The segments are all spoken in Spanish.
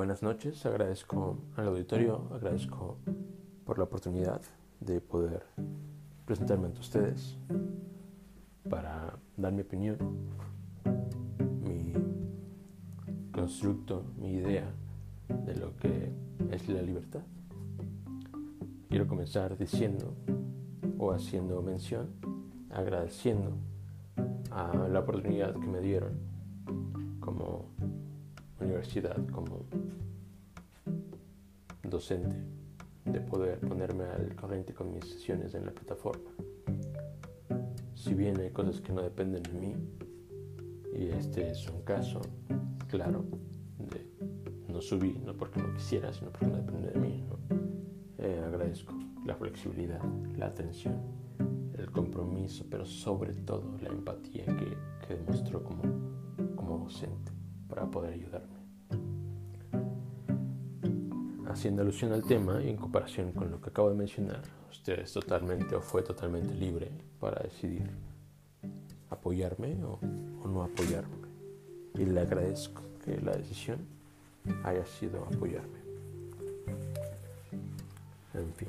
Buenas noches, agradezco al auditorio, agradezco por la oportunidad de poder presentarme ante ustedes para dar mi opinión, mi constructo, mi idea de lo que es la libertad. Quiero comenzar diciendo o haciendo mención, agradeciendo a la oportunidad que me dieron como como docente, de poder ponerme al corriente con mis sesiones en la plataforma. Si bien hay cosas que no dependen de mí, y este es un caso claro de no subí, no porque no quisiera, sino porque no depende de mí, eh, agradezco la flexibilidad, la atención, el compromiso, pero sobre todo la empatía que, que demostró como, como docente para poder ayudarme. Haciendo alusión al tema y en comparación con lo que acabo de mencionar, usted es totalmente o fue totalmente libre para decidir apoyarme o, no apoyarme. Y le agradezco que la decisión haya sido apoyarme. En fin,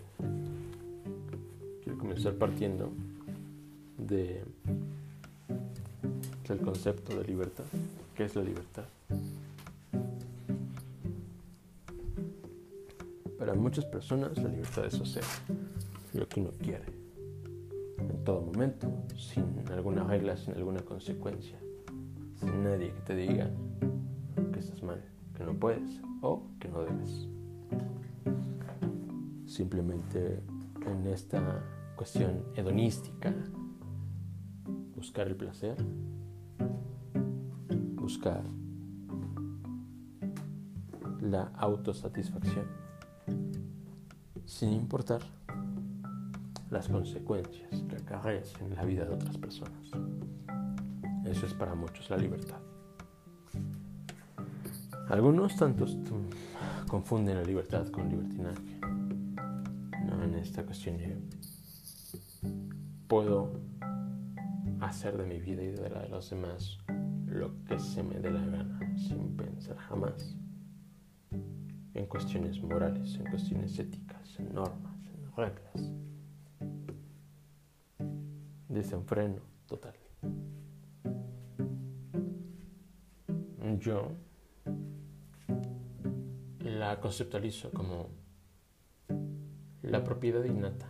quiero comenzar partiendo de, del concepto de libertad. ¿Qué es la libertad? Para muchas personas la libertad es hacer lo que uno quiere, en todo momento, sin alguna regla, sin alguna consecuencia, sin nadie que te diga que estás mal, que no puedes o que no debes. Simplemente en esta cuestión hedonística, buscar el placer, buscar la autosatisfacción sin importar las consecuencias que acarrean en la vida de otras personas. Eso es para muchos la libertad. Algunos tantos confunden la libertad con libertinaje. No en esta cuestión yo puedo hacer de mi vida y de la de los demás lo que se me dé la gana sin pensar jamás en cuestiones morales, en cuestiones éticas, en normas, en reglas. Desenfreno total. Yo la conceptualizo como la propiedad innata.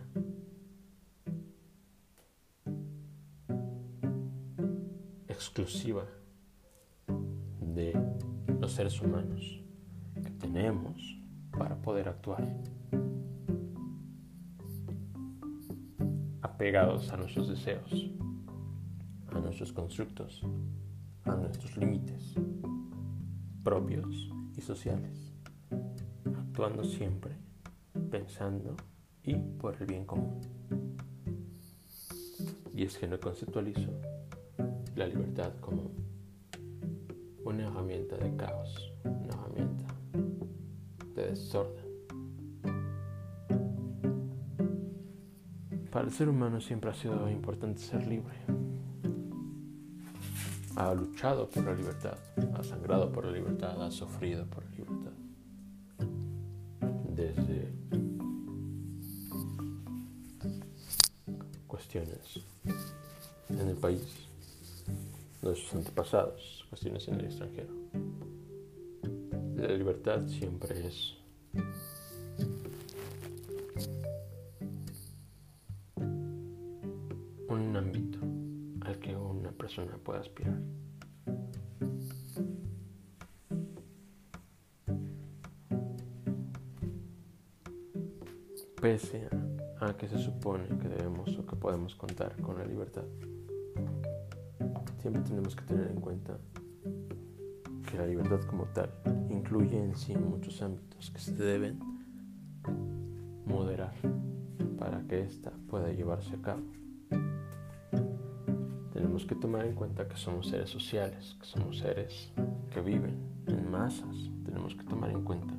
exclusiva de los seres humanos tenemos para poder actuar. Apegados a nuestros deseos, a nuestros constructos, a nuestros límites propios y sociales, actuando siempre pensando y por el bien común. Y es que no conceptualizo la libertad como una herramienta de caos, una herramienta Para el ser humano siempre ha sido importante ser libre. Ha luchado por la libertad, ha sangrado por la libertad, ha sufrido por la libertad. Desde cuestiones en el país, sus antepasados, cuestiones en el extranjero la libertad siempre es un ámbito al que una persona pueda aspirar. Pese a, que se supone que debemos o que podemos contar con la libertad, siempre tenemos que tener en cuenta que la libertad como tal incluye en sí muchos ámbitos que se deben moderar para que ésta pueda llevarse a cabo. Tenemos que tomar en cuenta que somos seres sociales, que somos seres que viven en masas. Tenemos que tomar en cuenta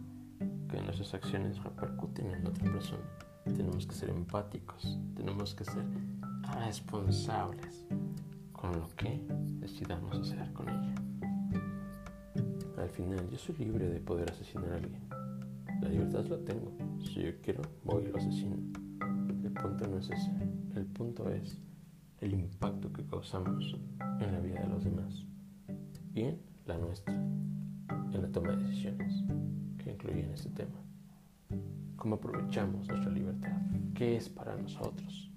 que nuestras acciones repercuten en otra persona. Tenemos que ser empáticos, tenemos que ser responsables con lo que decidamos hacer con ella. Al final yo soy libre de poder asesinar a alguien. La libertad la tengo. Si yo quiero, voy y lo asesino. El punto no es ese. El punto es el impacto que causamos en la vida de los demás y en la nuestra, en la toma de decisiones que incluyen este tema. ¿Cómo aprovechamos nuestra libertad? ¿Qué es para nosotros?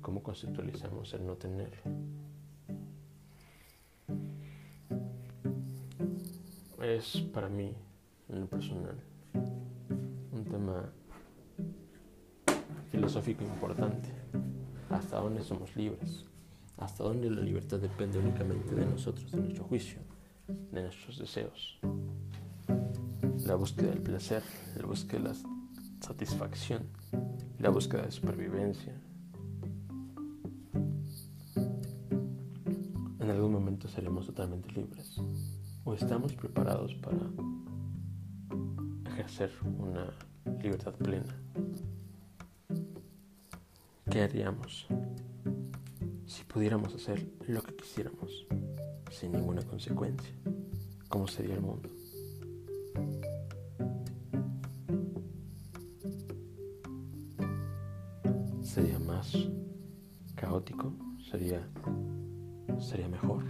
¿Cómo conceptualizamos el no tenerlo? Es para mí, en lo personal, un tema filosófico importante. ¿Hasta dónde somos libres? ¿Hasta dónde la libertad depende únicamente de nosotros, de nuestro juicio, de nuestros deseos? La búsqueda del placer, la búsqueda de la satisfacción, la búsqueda de supervivencia. En algún momento seremos totalmente libres o estamos preparados para ejercer una libertad plena. ¿Qué haríamos si pudiéramos hacer lo que quisiéramos sin ninguna consecuencia? ¿Cómo sería el mundo? ¿Sería más caótico? ¿Sería, sería mejor?